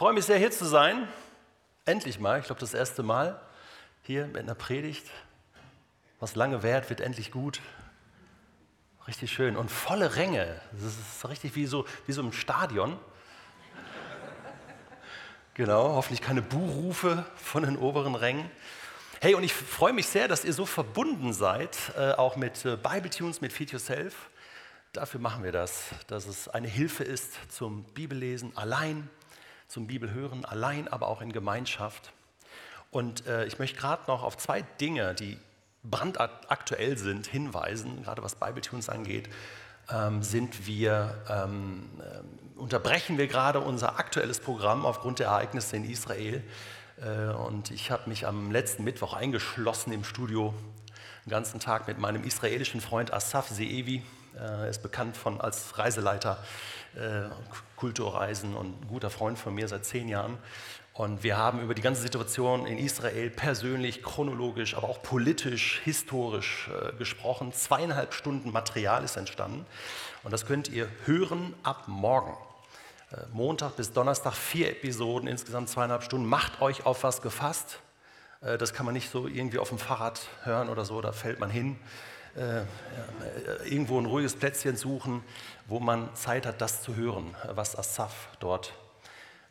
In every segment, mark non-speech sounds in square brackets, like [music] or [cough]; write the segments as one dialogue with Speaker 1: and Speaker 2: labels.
Speaker 1: freue mich sehr, hier zu sein. Endlich mal, ich glaube, das erste Mal hier mit einer Predigt. Was lange währt, wird endlich gut. Richtig schön. Und volle Ränge. Das ist richtig wie so, wie so im Stadion. Genau, hoffentlich keine Buhrufe von den oberen Rängen. Hey, und ich freue mich sehr, dass ihr so verbunden seid, äh, auch mit äh, Bible Tunes, mit Feed Yourself. Dafür machen wir das, dass es eine Hilfe ist zum Bibellesen allein, zum Bibelhören allein, aber auch in Gemeinschaft. Und äh, ich möchte gerade noch auf zwei Dinge, die brandaktuell sind, hinweisen, gerade was Bible Tunes angeht. Ähm, sind wir, ähm, äh, unterbrechen wir gerade unser aktuelles Programm aufgrund der Ereignisse in Israel. Äh, und ich habe mich am letzten Mittwoch eingeschlossen im Studio, den ganzen Tag mit meinem israelischen Freund Asaf Seevi äh, er ist bekannt von, als Reiseleiter, äh, Kulturreisen und ein guter Freund von mir seit zehn Jahren. Und wir haben über die ganze Situation in Israel persönlich, chronologisch, aber auch politisch, historisch äh, gesprochen. Zweieinhalb Stunden Material ist entstanden. Und das könnt ihr hören ab morgen. Montag bis Donnerstag vier Episoden, insgesamt zweieinhalb Stunden. Macht euch auf was gefasst. Das kann man nicht so irgendwie auf dem Fahrrad hören oder so, da fällt man hin äh, irgendwo ein ruhiges Plätzchen suchen, wo man Zeit hat, das zu hören, was Asaf dort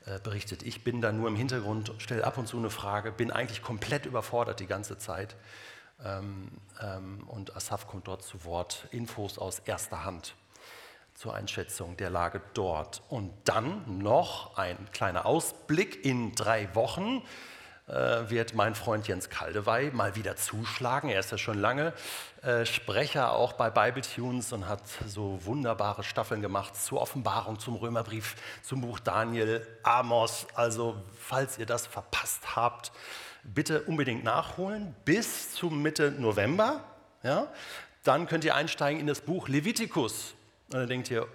Speaker 1: äh, berichtet. Ich bin da nur im Hintergrund, stelle ab und zu eine Frage, bin eigentlich komplett überfordert die ganze Zeit. Ähm, ähm, und Asaf kommt dort zu Wort, Infos aus erster Hand zur Einschätzung der Lage dort. Und dann noch ein kleiner Ausblick in drei Wochen wird mein Freund Jens Kaldewey mal wieder zuschlagen. Er ist ja schon lange äh, Sprecher auch bei Bible Tunes und hat so wunderbare Staffeln gemacht zur Offenbarung, zum Römerbrief, zum Buch Daniel, Amos. Also falls ihr das verpasst habt, bitte unbedingt nachholen bis zum Mitte November. Ja? Dann könnt ihr einsteigen in das Buch Levitikus. Und dann denkt ihr,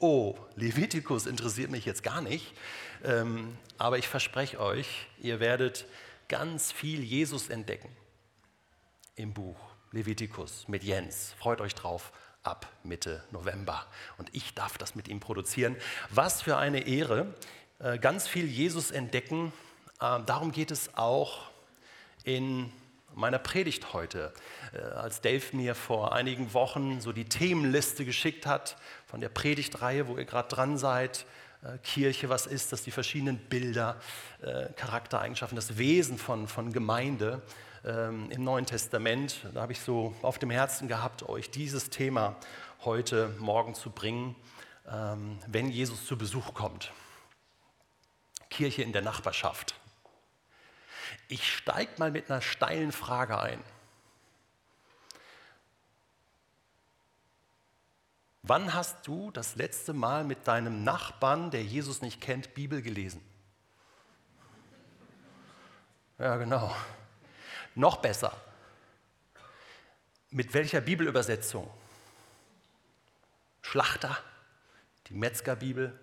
Speaker 1: oh, Levitikus interessiert mich jetzt gar nicht. Ähm, aber ich verspreche euch, ihr werdet ganz viel Jesus entdecken im Buch Levitikus mit Jens. Freut euch drauf ab Mitte November. Und ich darf das mit ihm produzieren. Was für eine Ehre. Äh, ganz viel Jesus entdecken. Ähm, darum geht es auch in meiner Predigt heute. Äh, als Dave mir vor einigen Wochen so die Themenliste geschickt hat von der Predigtreihe, wo ihr gerade dran seid, Kirche, was ist das, die verschiedenen Bilder, äh, Charaktereigenschaften, das Wesen von, von Gemeinde ähm, im Neuen Testament. Da habe ich so auf dem Herzen gehabt, euch dieses Thema heute Morgen zu bringen, ähm, wenn Jesus zu Besuch kommt. Kirche in der Nachbarschaft. Ich steige mal mit einer steilen Frage ein. Wann hast du das letzte Mal mit deinem Nachbarn, der Jesus nicht kennt, Bibel gelesen? Ja, genau. Noch besser. Mit welcher Bibelübersetzung? Schlachter, die Metzgerbibel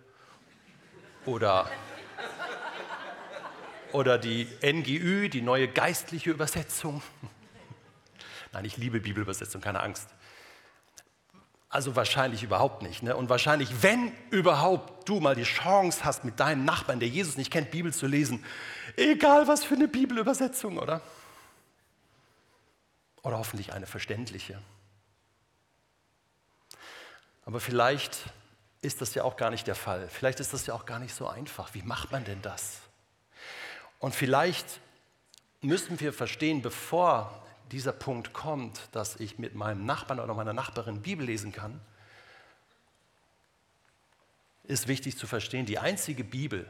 Speaker 1: oder, oder die NGÜ, die neue geistliche Übersetzung? Nein, ich liebe Bibelübersetzung, keine Angst. Also wahrscheinlich überhaupt nicht. Ne? Und wahrscheinlich, wenn überhaupt du mal die Chance hast, mit deinem Nachbarn, der Jesus nicht kennt, Bibel zu lesen, egal was für eine Bibelübersetzung, oder? Oder hoffentlich eine verständliche. Aber vielleicht ist das ja auch gar nicht der Fall. Vielleicht ist das ja auch gar nicht so einfach. Wie macht man denn das? Und vielleicht müssen wir verstehen, bevor dieser Punkt kommt, dass ich mit meinem Nachbarn oder meiner Nachbarin Bibel lesen kann, ist wichtig zu verstehen, die einzige Bibel,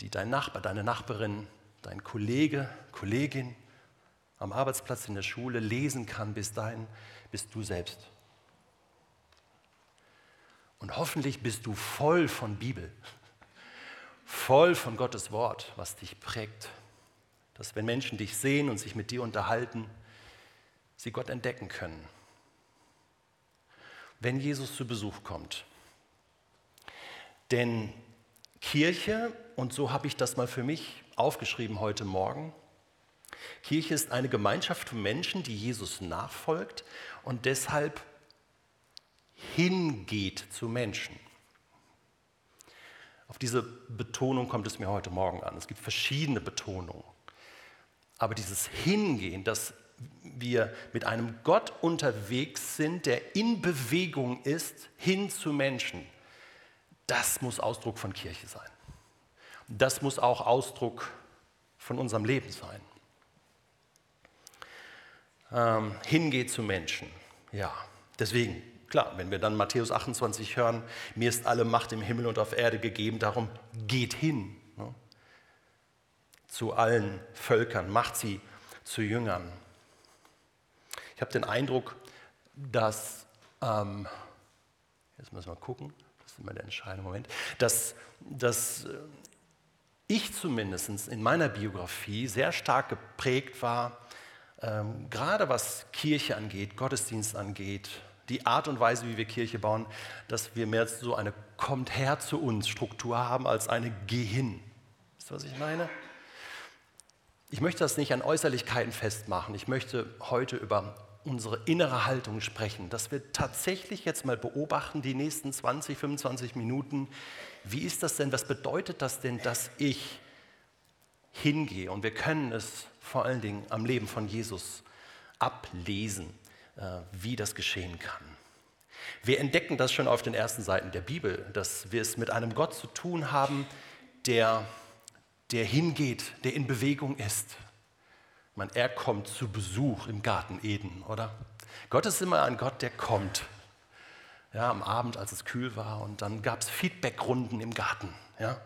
Speaker 1: die dein Nachbar, deine Nachbarin, dein Kollege, Kollegin am Arbeitsplatz in der Schule lesen kann, bis dahin bist du selbst. Und hoffentlich bist du voll von Bibel, voll von Gottes Wort, was dich prägt, dass wenn Menschen dich sehen und sich mit dir unterhalten, sie Gott entdecken können. Wenn Jesus zu Besuch kommt. Denn Kirche, und so habe ich das mal für mich aufgeschrieben heute Morgen, Kirche ist eine Gemeinschaft von Menschen, die Jesus nachfolgt und deshalb hingeht zu Menschen. Auf diese Betonung kommt es mir heute Morgen an. Es gibt verschiedene Betonungen. Aber dieses Hingehen, dass wir mit einem Gott unterwegs sind, der in Bewegung ist, hin zu Menschen, das muss Ausdruck von Kirche sein. Das muss auch Ausdruck von unserem Leben sein. Ähm, hingeht zu Menschen. Ja, deswegen, klar, wenn wir dann Matthäus 28 hören, mir ist alle Macht im Himmel und auf Erde gegeben, darum geht hin? Zu allen Völkern, macht sie zu Jüngern. Ich habe den Eindruck, dass, ähm, jetzt müssen wir gucken, das ist immer der entscheidende Moment, dass, dass ich zumindest in meiner Biografie sehr stark geprägt war, ähm, gerade was Kirche angeht, Gottesdienst angeht, die Art und Weise, wie wir Kirche bauen, dass wir mehr so eine Kommt her zu uns Struktur haben als eine Geh hin. Wisst ihr, was ich meine? Ich möchte das nicht an Äußerlichkeiten festmachen. Ich möchte heute über unsere innere Haltung sprechen, dass wir tatsächlich jetzt mal beobachten, die nächsten 20, 25 Minuten, wie ist das denn, was bedeutet das denn, dass ich hingehe? Und wir können es vor allen Dingen am Leben von Jesus ablesen, äh, wie das geschehen kann. Wir entdecken das schon auf den ersten Seiten der Bibel, dass wir es mit einem Gott zu tun haben, der, der hingeht, der in Bewegung ist, meine, er kommt zu Besuch im Garten Eden, oder? Gott ist immer ein Gott, der kommt. Ja, am Abend, als es kühl war, und dann gab es Feedbackrunden im Garten. Ja?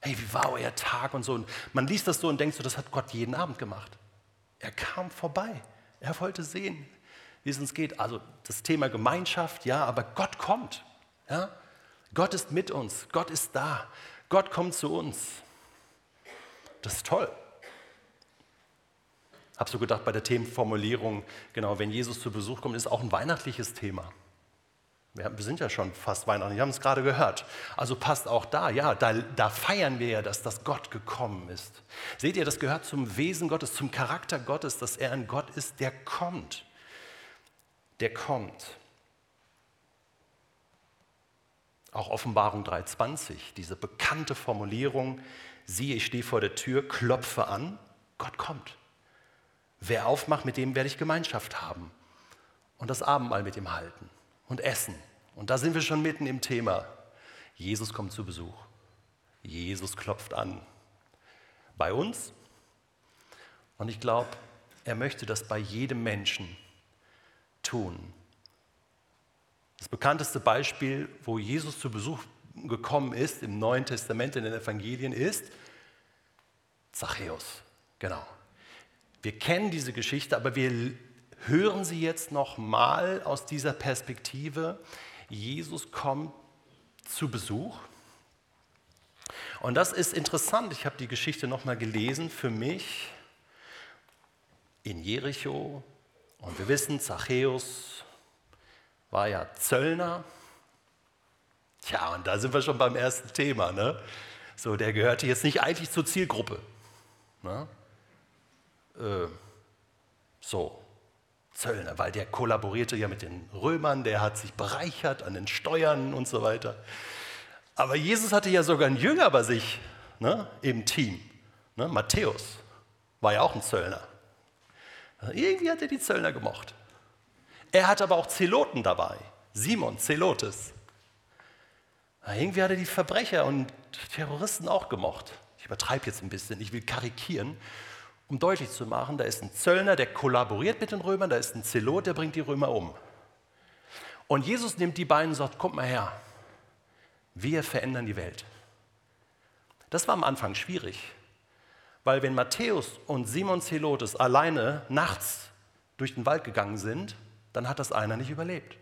Speaker 1: Hey, wie war euer Tag und so? Und man liest das so und denkt so, das hat Gott jeden Abend gemacht. Er kam vorbei. Er wollte sehen, wie es uns geht. Also das Thema Gemeinschaft, ja, aber Gott kommt. Ja? Gott ist mit uns. Gott ist da. Gott kommt zu uns. Das ist toll. Habe so gedacht bei der Themenformulierung, genau, wenn Jesus zu Besuch kommt, ist auch ein weihnachtliches Thema. Wir sind ja schon fast Weihnachten, wir haben es gerade gehört. Also passt auch da, ja, da, da feiern wir ja, dass das Gott gekommen ist. Seht ihr, das gehört zum Wesen Gottes, zum Charakter Gottes, dass er ein Gott ist, der kommt. Der kommt. Auch Offenbarung 3.20, diese bekannte Formulierung, siehe, ich stehe vor der Tür, klopfe an, Gott kommt. Wer aufmacht, mit dem werde ich Gemeinschaft haben und das Abendmahl mit ihm halten und essen. Und da sind wir schon mitten im Thema. Jesus kommt zu Besuch. Jesus klopft an. Bei uns. Und ich glaube, er möchte das bei jedem Menschen tun. Das bekannteste Beispiel, wo Jesus zu Besuch gekommen ist im Neuen Testament, in den Evangelien, ist Zachäus. Genau. Wir kennen diese Geschichte, aber wir hören sie jetzt noch mal aus dieser Perspektive. Jesus kommt zu Besuch. Und das ist interessant. Ich habe die Geschichte noch mal gelesen für mich in Jericho. Und wir wissen, Zachäus war ja Zöllner. Tja, und da sind wir schon beim ersten Thema. Ne? So, der gehörte jetzt nicht eigentlich zur Zielgruppe. Ne? äh, so Zöllner, weil der kollaborierte ja mit den Römern, der hat sich bereichert an den Steuern und so weiter. Aber Jesus hatte ja sogar einen Jünger bei sich ne, im Team. Ne, Matthäus war ja auch ein Zöllner. Irgendwie hat er die Zöllner gemocht. Er hatte aber auch Zeloten dabei. Simon Zelotes. Irgendwie hat er die Verbrecher und Terroristen auch gemocht. Ich übertreibe jetzt ein bisschen, ich will karikieren um deutlich zu machen, da ist ein Zöllner, der kollaboriert mit den Römern, da ist ein Zelot, der bringt die Römer um. Und Jesus nimmt die beiden und sagt, kommt mal her, wir verändern die Welt. Das war am Anfang schwierig, weil wenn Matthäus und Simon Zelotes alleine nachts durch den Wald gegangen sind, dann hat das einer nicht überlebt.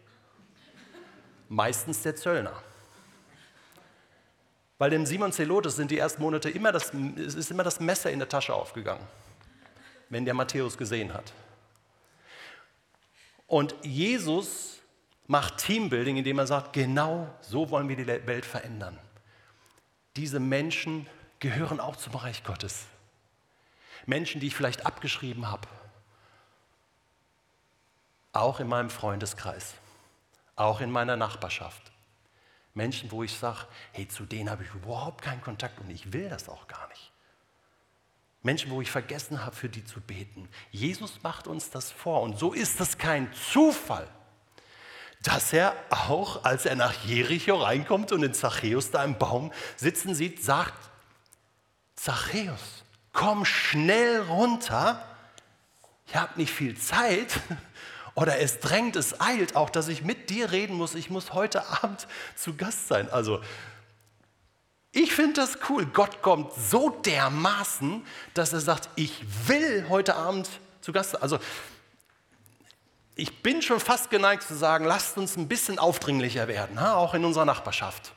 Speaker 1: Meistens der Zöllner. Weil dem Simon Zelotes sind die ersten Monate immer das, ist immer das Messer in der Tasche aufgegangen wenn der Matthäus gesehen hat. Und Jesus macht Teambuilding, indem er sagt, genau so wollen wir die Welt verändern. Diese Menschen gehören auch zum Reich Gottes. Menschen, die ich vielleicht abgeschrieben habe. Auch in meinem Freundeskreis. Auch in meiner Nachbarschaft. Menschen, wo ich sage, hey, zu denen habe ich überhaupt keinen Kontakt und ich will das auch gar nicht. Menschen, wo ich vergessen habe, für die zu beten. Jesus macht uns das vor und so ist es kein Zufall, dass er auch, als er nach Jericho reinkommt und den Zachäus da im Baum sitzen sieht, sagt, Zachäus, komm schnell runter, ich habe nicht viel Zeit oder es drängt, es eilt auch, dass ich mit dir reden muss, ich muss heute Abend zu Gast sein. Also ich finde das cool. Gott kommt so dermaßen, dass er sagt, ich will heute Abend zu Gast sein. Also ich bin schon fast geneigt zu sagen, lasst uns ein bisschen aufdringlicher werden, auch in unserer Nachbarschaft.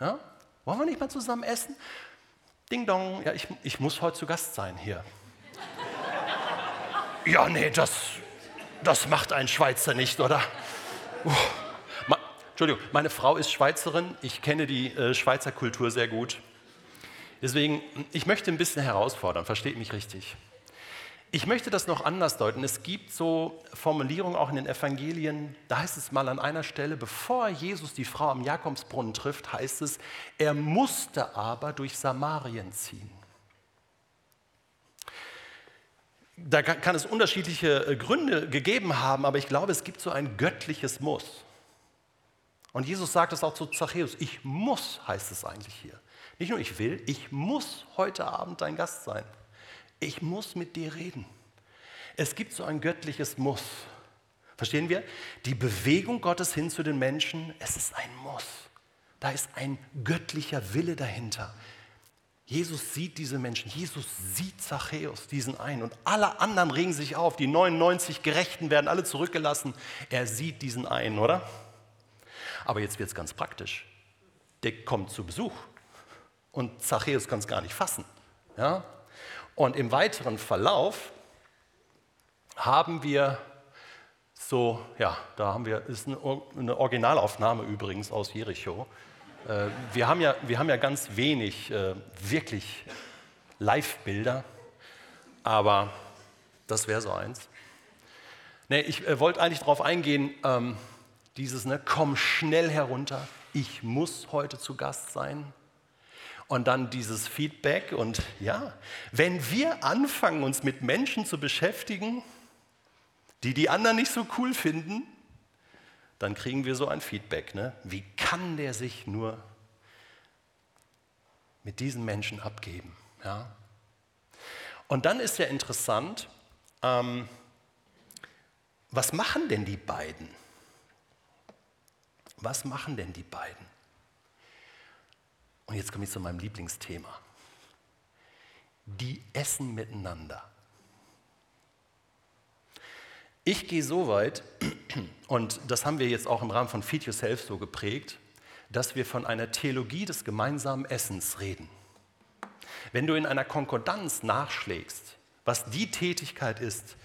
Speaker 1: Ja? Wollen wir nicht mal zusammen essen? Ding dong, ja, ich, ich muss heute zu Gast sein hier. ja, nee, das, das macht ein Schweizer nicht, oder? Uh. Entschuldigung, meine Frau ist Schweizerin, ich kenne die äh, Schweizer Kultur sehr gut. Deswegen, ich möchte ein bisschen herausfordern, versteht mich richtig. Ich möchte das noch anders deuten. Es gibt so Formulierungen auch in den Evangelien, da heißt es mal an einer Stelle, bevor Jesus die Frau am Jakobsbrunnen trifft, heißt es, er musste aber durch Samarien ziehen. Da kann es unterschiedliche äh, Gründe gegeben haben, aber ich glaube, es gibt so ein göttliches Muss. Und Jesus sagt es auch zu Zachäus, ich muss, heißt es eigentlich hier. Nicht nur ich will, ich muss heute Abend dein Gast sein. Ich muss mit dir reden. Es gibt so ein göttliches Muss. Verstehen wir? Die Bewegung Gottes hin zu den Menschen, es ist ein Muss. Da ist ein göttlicher Wille dahinter. Jesus sieht diese Menschen, Jesus sieht Zachäus, diesen einen. Und alle anderen regen sich auf. Die 99 Gerechten werden alle zurückgelassen. Er sieht diesen einen, oder? Aber jetzt wird es ganz praktisch. Der kommt zu Besuch und Zachäus kann es gar nicht fassen. Ja? Und im weiteren Verlauf haben wir so, ja, da haben wir, ist eine Originalaufnahme übrigens aus Jericho. Äh, wir haben ja, wir haben ja ganz wenig äh, wirklich Live-Bilder, aber das wäre so eins. Nee, ich äh, wollte eigentlich darauf eingehen, ähm, dieses, ne, komm schnell herunter, ich muss heute zu Gast sein. Und dann dieses Feedback und ja, wenn wir anfangen, uns mit Menschen zu beschäftigen, die die anderen nicht so cool finden, dann kriegen wir so ein Feedback. Ne? Wie kann der sich nur mit diesen Menschen abgeben? Ja? Und dann ist ja interessant, ähm, was machen denn die beiden? Was machen denn die beiden? Und jetzt komme ich zu meinem Lieblingsthema. Die essen miteinander. Ich gehe so weit, [clears throat] und das haben wir jetzt auch im Rahmen von Feed Yourself so geprägt, dass wir von einer Theologie des gemeinsamen Essens reden. Wenn du in einer Konkordanz nachschlägst, was die Tätigkeit ist,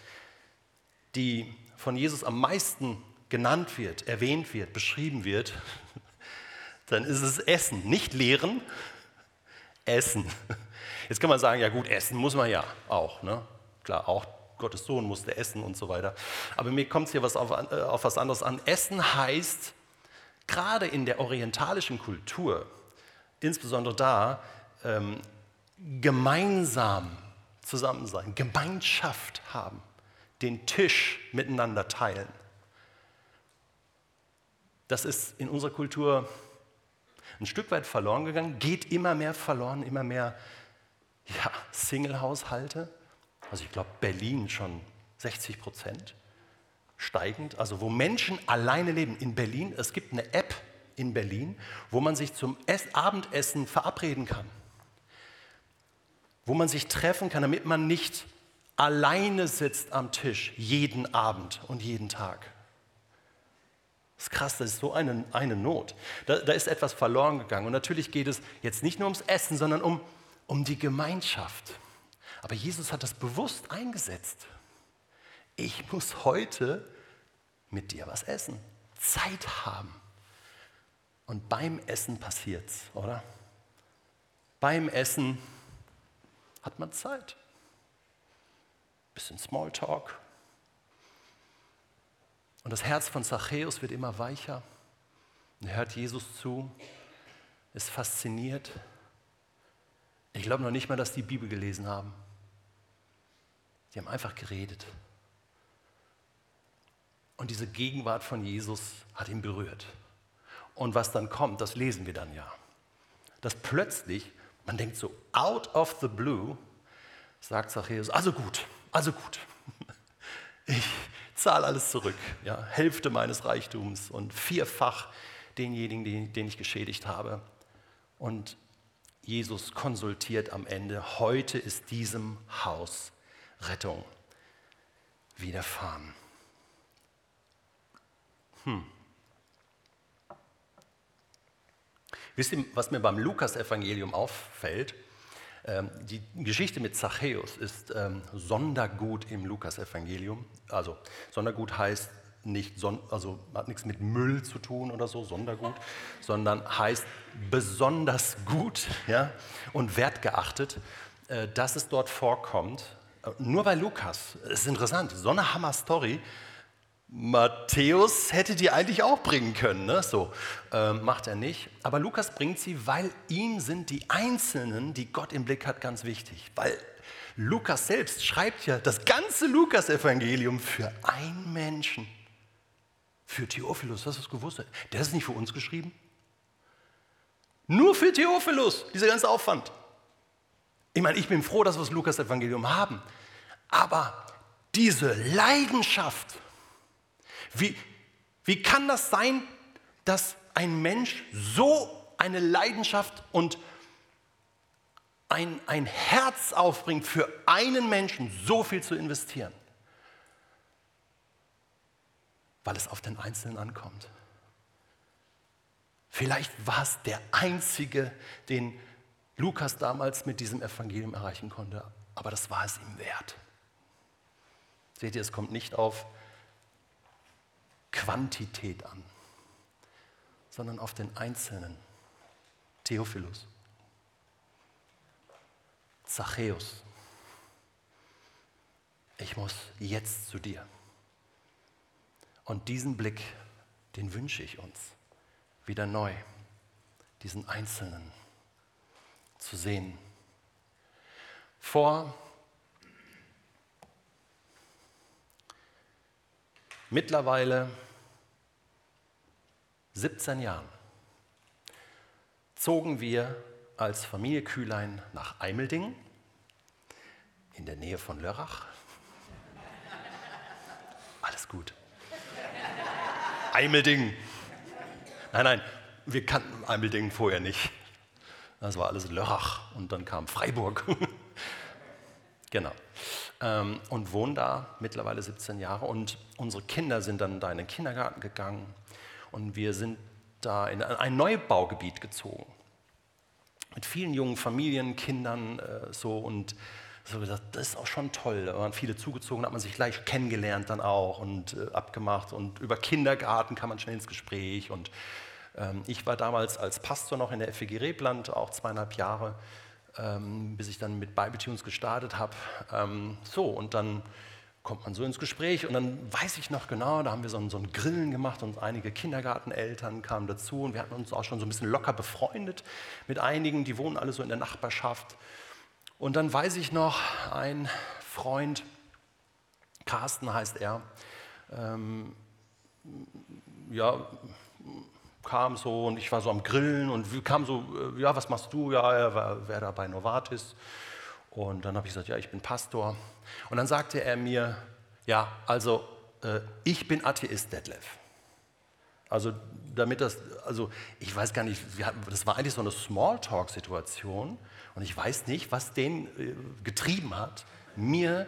Speaker 1: die von Jesus am meisten genannt wird, erwähnt wird, beschrieben wird, [laughs] dann ist es Essen, nicht Lehren, Essen. [laughs] Jetzt kann man sagen, ja gut, Essen muss man ja auch. Ne? Klar, auch Gottes Sohn musste essen und so weiter. Aber mir kommt es hier was auf, äh, auf was anderes an. Essen heißt, gerade in der orientalischen Kultur, insbesondere da, ähm, gemeinsam zusammen sein, Gemeinschaft haben, den Tisch miteinander teilen. Das ist in unserer Kultur ein Stück weit verloren gegangen, geht immer mehr verloren, immer mehr ja, Single-Haushalte. Also ich glaube Berlin schon 60 Prozent steigend, also wo Menschen alleine leben. In Berlin, es gibt eine App in Berlin, wo man sich zum Abendessen verabreden kann. Wo man sich treffen kann, damit man nicht alleine sitzt am Tisch jeden Abend und jeden Tag. Das ist krass, das ist so eine, eine Not. Da, da ist etwas verloren gegangen. Und natürlich geht es jetzt nicht nur ums Essen, sondern um, um die Gemeinschaft. Aber Jesus hat das bewusst eingesetzt. Ich muss heute mit dir was essen, Zeit haben. Und beim Essen passiert's, oder? Beim Essen hat man Zeit. Bisschen Smalltalk, und das Herz von Zachäus wird immer weicher, Er hört Jesus zu, ist fasziniert. Ich glaube noch nicht mal, dass die Bibel gelesen haben. Die haben einfach geredet. Und diese Gegenwart von Jesus hat ihn berührt. Und was dann kommt, das lesen wir dann ja. Dass plötzlich, man denkt so, out of the blue, sagt Zachäus, also gut, also gut. [laughs] Ich zahle alles zurück, ja, Hälfte meines Reichtums und vierfach denjenigen, den ich geschädigt habe. Und Jesus konsultiert am Ende, heute ist diesem Haus Rettung widerfahren. Hm. Wisst ihr, was mir beim Lukas-Evangelium auffällt? Ähm, die Geschichte mit Zachäus ist ähm, Sondergut im Lukas-Evangelium. Also Sondergut heißt nicht, also hat nichts mit Müll zu tun oder so, Sondergut, sondern heißt besonders gut [laughs] ja, und wertgeachtet, äh, dass es dort vorkommt. Nur bei Lukas, es ist interessant, so eine Hammer-Story, Matthäus hätte die eigentlich auch bringen können, ne? so äh, macht er nicht. Aber Lukas bringt sie, weil ihm sind die Einzelnen, die Gott im Blick hat, ganz wichtig. Weil Lukas selbst schreibt ja das ganze Lukas-Evangelium für einen Menschen, für Theophilus. Hast du das gewusst? Der ist nicht für uns geschrieben. Nur für Theophilus, dieser ganze Aufwand. Ich meine, ich bin froh, dass wir das Lukas-Evangelium haben. Aber diese Leidenschaft, wie, wie kann das sein, dass ein Mensch so eine Leidenschaft und ein, ein Herz aufbringt, für einen Menschen so viel zu investieren? Weil es auf den Einzelnen ankommt. Vielleicht war es der einzige, den Lukas damals mit diesem Evangelium erreichen konnte, aber das war es ihm wert. Seht ihr, es kommt nicht auf Quantität an, sondern auf den Einzelnen. Theophilus, Zachäus, ich muss jetzt zu dir. Und diesen Blick, den wünsche ich uns wieder neu, diesen Einzelnen zu sehen. Vor mittlerweile 17 Jahren zogen wir als Familie Kühlein nach Eimeldingen in der Nähe von Lörrach. Alles gut. Eimeldingen. Nein, nein, wir kannten Eimeldingen vorher nicht. Das war alles Lörrach und dann kam Freiburg. [laughs] genau. Ähm, und wohnen da mittlerweile 17 Jahre. Und unsere Kinder sind dann da in den Kindergarten gegangen und wir sind da in ein Neubaugebiet gezogen. Mit vielen jungen Familien, Kindern äh, so und so gesagt, das ist auch schon toll. Da waren viele zugezogen, hat man sich gleich kennengelernt dann auch und äh, abgemacht und über Kindergarten kam man schnell ins Gespräch und ich war damals als Pastor noch in der FEG Rebland, auch zweieinhalb Jahre ähm, bis ich dann mit Bibletunes gestartet habe. Ähm, so, und dann kommt man so ins Gespräch und dann weiß ich noch genau, da haben wir so ein, so ein Grillen gemacht und einige Kindergarteneltern kamen dazu und wir hatten uns auch schon so ein bisschen locker befreundet mit einigen, die wohnen alle so in der Nachbarschaft. Und dann weiß ich noch, ein Freund, Carsten heißt er, ähm, ja, kam so und ich war so am Grillen und kam so, äh, ja, was machst du? Ja, er war, wäre da bei Novartis. Und dann habe ich gesagt, ja, ich bin Pastor. Und dann sagte er mir, ja, also äh, ich bin Atheist, Detlef. Also damit das, also ich weiß gar nicht, das war eigentlich so eine Smalltalk-Situation und ich weiß nicht, was den äh, getrieben hat, mir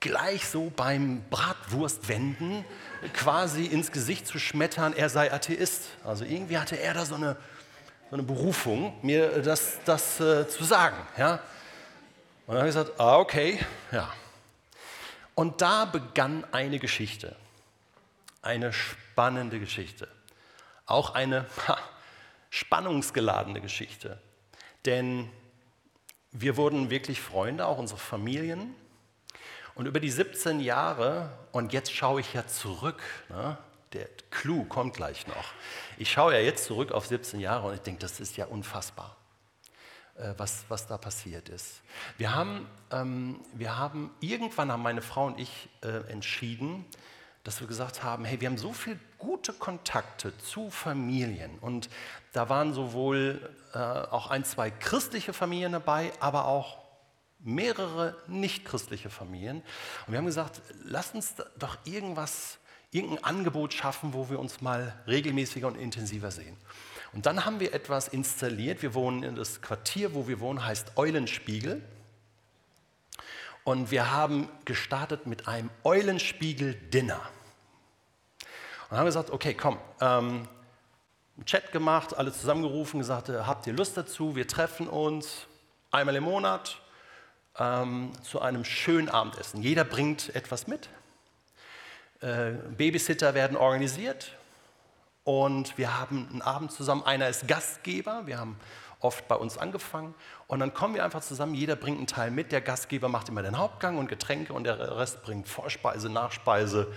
Speaker 1: gleich so beim Bratwurstwenden quasi ins Gesicht zu schmettern, er sei Atheist. Also irgendwie hatte er da so eine, so eine Berufung, mir das, das äh, zu sagen. Ja? Und dann habe ich gesagt, ah, okay, ja. Und da begann eine Geschichte, eine spannende Geschichte, auch eine ha, spannungsgeladene Geschichte. Denn wir wurden wirklich Freunde, auch unsere Familien. Und über die 17 Jahre, und jetzt schaue ich ja zurück, ne, der Clou kommt gleich noch. Ich schaue ja jetzt zurück auf 17 Jahre und ich denke, das ist ja unfassbar, äh, was, was da passiert ist. Wir haben, ähm, wir haben, irgendwann haben meine Frau und ich äh, entschieden, dass wir gesagt haben, hey, wir haben so viele gute Kontakte zu Familien und da waren sowohl äh, auch ein, zwei christliche Familien dabei, aber auch mehrere nicht-christliche Familien. Und wir haben gesagt, lass uns doch irgendwas irgendein Angebot schaffen, wo wir uns mal regelmäßiger und intensiver sehen. Und dann haben wir etwas installiert. Wir wohnen in das Quartier, wo wir wohnen, heißt Eulenspiegel. Und wir haben gestartet mit einem Eulenspiegel-Dinner. Und haben gesagt, okay, komm, ähm, Chat gemacht, alle zusammengerufen, gesagt, äh, habt ihr Lust dazu? Wir treffen uns einmal im Monat ähm, zu einem schönen Abendessen. Jeder bringt etwas mit. Äh, Babysitter werden organisiert und wir haben einen Abend zusammen. Einer ist Gastgeber, wir haben oft bei uns angefangen und dann kommen wir einfach zusammen, jeder bringt einen Teil mit, der Gastgeber macht immer den Hauptgang und Getränke und der Rest bringt Vorspeise, Nachspeise,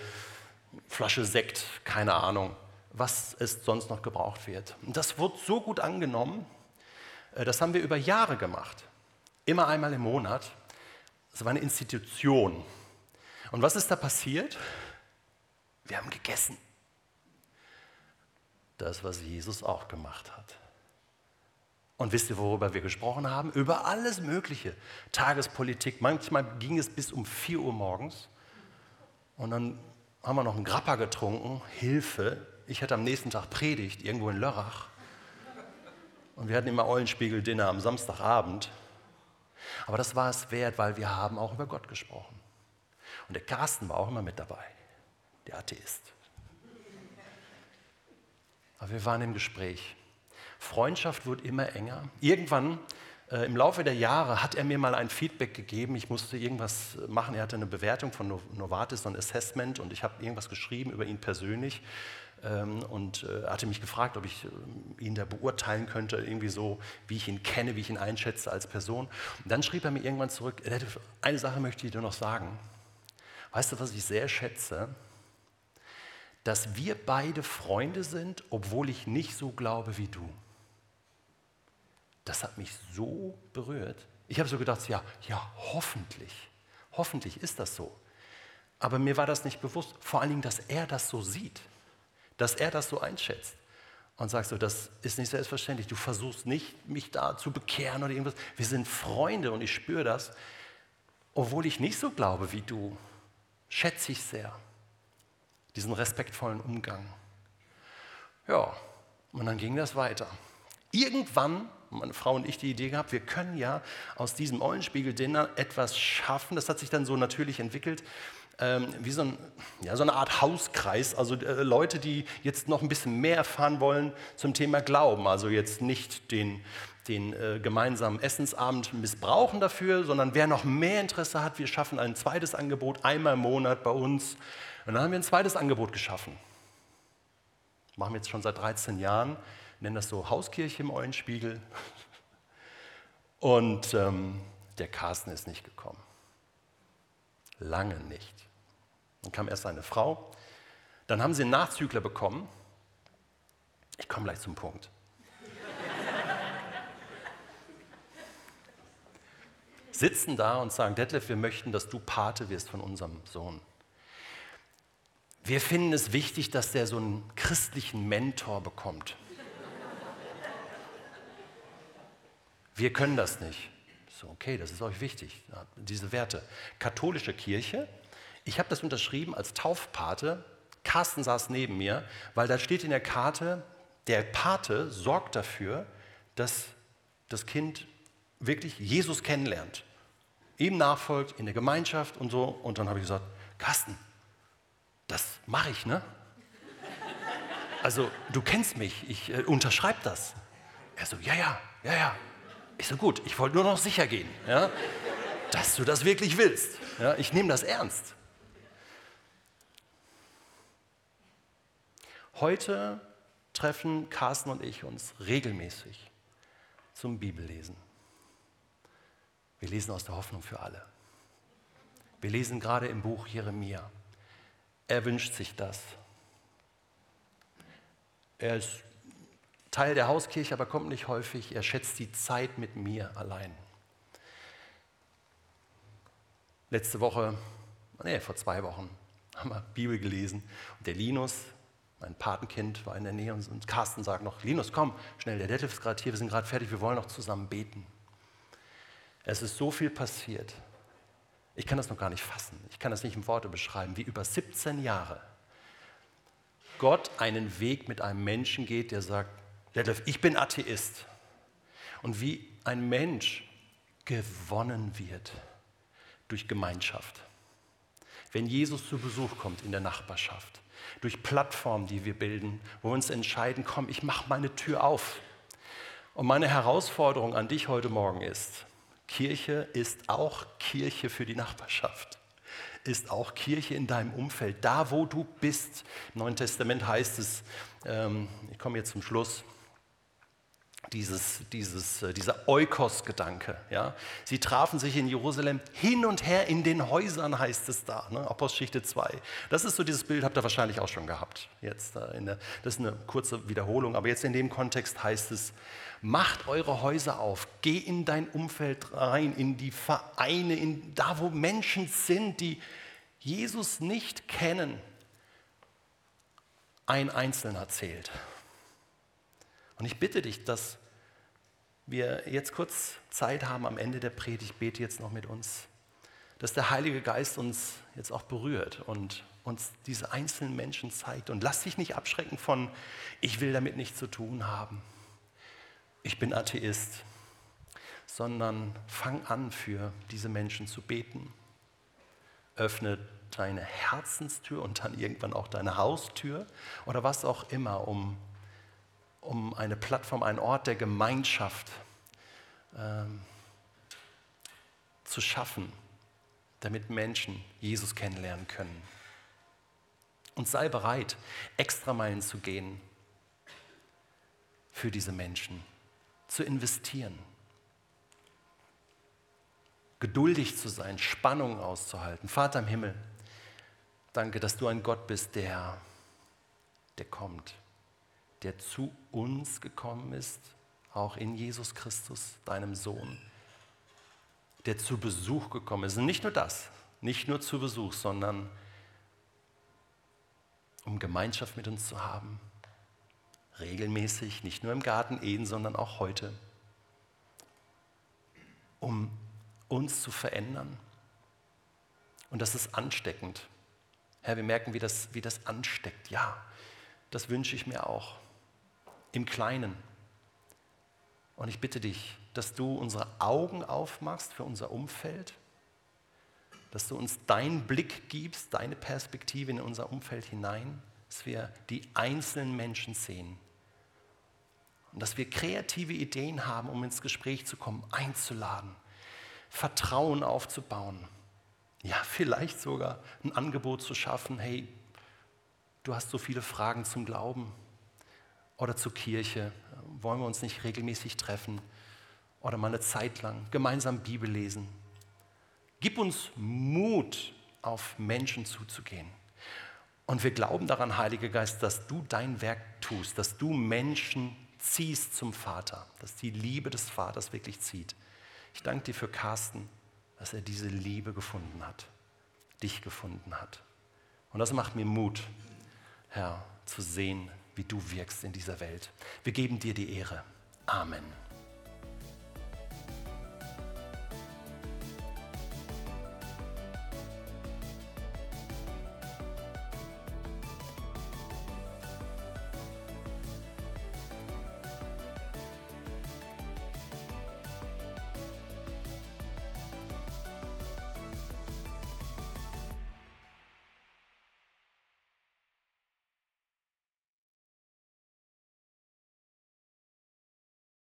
Speaker 1: Flasche Sekt, keine Ahnung, was es sonst noch gebraucht wird. Und das wurde so gut angenommen, äh, das haben wir über Jahre gemacht, immer einmal im Monat. Das war eine Institution. Und was ist da passiert? Wir haben gegessen. Das, was Jesus auch gemacht hat. Und wisst ihr, worüber wir gesprochen haben? Über alles Mögliche. Tagespolitik. Manchmal ging es bis um 4 Uhr morgens. Und dann haben wir noch einen Grappa getrunken. Hilfe. Ich hatte am nächsten Tag Predigt, irgendwo in Lörrach. Und wir hatten immer Eulenspiegel-Dinner am Samstagabend. Aber das war es wert, weil wir haben auch über Gott gesprochen. Und der Carsten war auch immer mit dabei der Atheist. Aber wir waren im Gespräch. Freundschaft wird immer enger. Irgendwann äh, im Laufe der Jahre hat er mir mal ein Feedback gegeben. Ich musste irgendwas machen. Er hatte eine Bewertung von Novartis, so ein Assessment, und ich habe irgendwas geschrieben über ihn persönlich. Ähm, und äh, hatte mich gefragt, ob ich äh, ihn da beurteilen könnte, irgendwie so, wie ich ihn kenne, wie ich ihn einschätze als Person. Und dann schrieb er mir irgendwann zurück: Eine Sache möchte ich dir noch sagen. Weißt du, was ich sehr schätze? dass wir beide Freunde sind, obwohl ich nicht so glaube wie du. Das hat mich so berührt. Ich habe so gedacht, ja, ja, hoffentlich, hoffentlich ist das so. Aber mir war das nicht bewusst, vor allen Dingen, dass er das so sieht, dass er das so einschätzt. Und sagst so, das ist nicht selbstverständlich. Du versuchst nicht, mich da zu bekehren oder irgendwas. Wir sind Freunde und ich spüre das. Obwohl ich nicht so glaube wie du, schätze ich sehr diesen respektvollen Umgang. Ja, und dann ging das weiter. Irgendwann, meine Frau und ich die Idee gehabt, wir können ja aus diesem Eulenspiegel-Dinner etwas schaffen. Das hat sich dann so natürlich entwickelt, ähm, wie so, ein, ja, so, eine Art Hauskreis. Also äh, Leute, die jetzt noch ein bisschen mehr erfahren wollen zum Thema Glauben. Also jetzt nicht den, den äh, gemeinsamen Essensabend missbrauchen dafür, sondern wer noch mehr Interesse hat, wir schaffen ein zweites Angebot einmal im Monat bei uns und dann haben wir ein zweites Angebot geschaffen. Machen wir jetzt schon seit 13 Jahren, nennen das so Hauskirche im Eulenspiegel. Und ähm, der Carsten ist nicht gekommen. Lange nicht. Dann kam erst seine Frau. Dann haben sie einen Nachzügler bekommen. Ich komme gleich zum Punkt. Sitzen da und sagen, Detlef, wir möchten, dass du Pate wirst von unserem Sohn. Wir finden es wichtig, dass der so einen christlichen Mentor bekommt. Wir können das nicht. So, okay, das ist euch wichtig, diese Werte. Katholische Kirche, ich habe das unterschrieben als Taufpate. Carsten saß neben mir, weil da steht in der Karte, der Pate sorgt dafür, dass das Kind wirklich Jesus kennenlernt, ihm nachfolgt in der Gemeinschaft und so. Und dann habe ich gesagt, Carsten, das mache ich, ne? Also, du kennst mich, ich äh, unterschreibe das. Er so, ja, ja, ja, ja. Ich so, gut, ich wollte nur noch sicher gehen, ja, dass du das wirklich willst. Ja, ich nehme das ernst. Heute treffen Carsten und ich uns regelmäßig zum Bibellesen. Wir lesen aus der Hoffnung für alle. Wir lesen gerade im Buch Jeremia. Er wünscht sich das. Er ist Teil der Hauskirche, aber kommt nicht häufig. Er schätzt die Zeit mit mir allein. Letzte Woche, nee, vor zwei Wochen, haben wir Bibel gelesen. Und der Linus, mein Patenkind, war in der Nähe und Carsten sagt noch, Linus, komm, schnell, der Detlef ist gerade hier, wir sind gerade fertig, wir wollen noch zusammen beten. Es ist so viel passiert. Ich kann das noch gar nicht fassen. Ich kann das nicht in Worte beschreiben, wie über 17 Jahre Gott einen Weg mit einem Menschen geht, der sagt, Detlef, ich bin Atheist. Und wie ein Mensch gewonnen wird durch Gemeinschaft. Wenn Jesus zu Besuch kommt in der Nachbarschaft, durch Plattformen, die wir bilden, wo wir uns entscheiden, komm, ich mache meine Tür auf. Und meine Herausforderung an dich heute Morgen ist, Kirche ist auch Kirche für die Nachbarschaft ist auch Kirche in deinem Umfeld, da wo du bist. Im Neuen Testament heißt es, ähm, ich komme jetzt zum Schluss, dieses, dieses, äh, dieser Eukos-Gedanke. Ja? Sie trafen sich in Jerusalem hin und her in den Häusern, heißt es da, ne? Apostelgeschichte 2. Das ist so dieses Bild, habt ihr wahrscheinlich auch schon gehabt. Jetzt, äh, der, das ist eine kurze Wiederholung, aber jetzt in dem Kontext heißt es, macht eure Häuser auf, geh in dein Umfeld rein, in die Vereine, in, da wo Menschen sind, die Jesus nicht kennen. Ein Einzelner zählt. Und ich bitte dich, dass wir jetzt kurz Zeit haben am Ende der Predigt, bete jetzt noch mit uns, dass der Heilige Geist uns jetzt auch berührt und uns diese einzelnen Menschen zeigt. Und lass dich nicht abschrecken von, ich will damit nichts zu tun haben, ich bin Atheist, sondern fang an, für diese Menschen zu beten. Öffne deine Herzenstür und dann irgendwann auch deine Haustür oder was auch immer, um um eine Plattform, einen Ort der Gemeinschaft ähm, zu schaffen, damit Menschen Jesus kennenlernen können. Und sei bereit, extra Meilen zu gehen für diese Menschen, zu investieren, geduldig zu sein, Spannungen auszuhalten. Vater im Himmel, danke, dass du ein Gott bist, der, der kommt der zu uns gekommen ist, auch in Jesus Christus, deinem Sohn, der zu Besuch gekommen ist. Und nicht nur das, nicht nur zu Besuch, sondern um Gemeinschaft mit uns zu haben, regelmäßig, nicht nur im Garten Eden, sondern auch heute, um uns zu verändern. Und das ist ansteckend. Herr, wir merken, wie das, wie das ansteckt. Ja, das wünsche ich mir auch im Kleinen. Und ich bitte dich, dass du unsere Augen aufmachst für unser Umfeld, dass du uns deinen Blick gibst, deine Perspektive in unser Umfeld hinein, dass wir die einzelnen Menschen sehen. Und dass wir kreative Ideen haben, um ins Gespräch zu kommen, einzuladen, Vertrauen aufzubauen, ja, vielleicht sogar ein Angebot zu schaffen, hey, du hast so viele Fragen zum Glauben, oder zur Kirche? Wollen wir uns nicht regelmäßig treffen oder mal eine Zeit lang gemeinsam Bibel lesen? Gib uns Mut, auf Menschen zuzugehen. Und wir glauben daran, Heiliger Geist, dass du dein Werk tust, dass du Menschen ziehst zum Vater, dass die Liebe des Vaters wirklich zieht. Ich danke dir für Carsten, dass er diese Liebe gefunden hat, dich gefunden hat. Und das macht mir Mut, Herr, zu sehen, wie du wirkst in dieser Welt. Wir geben dir die Ehre. Amen.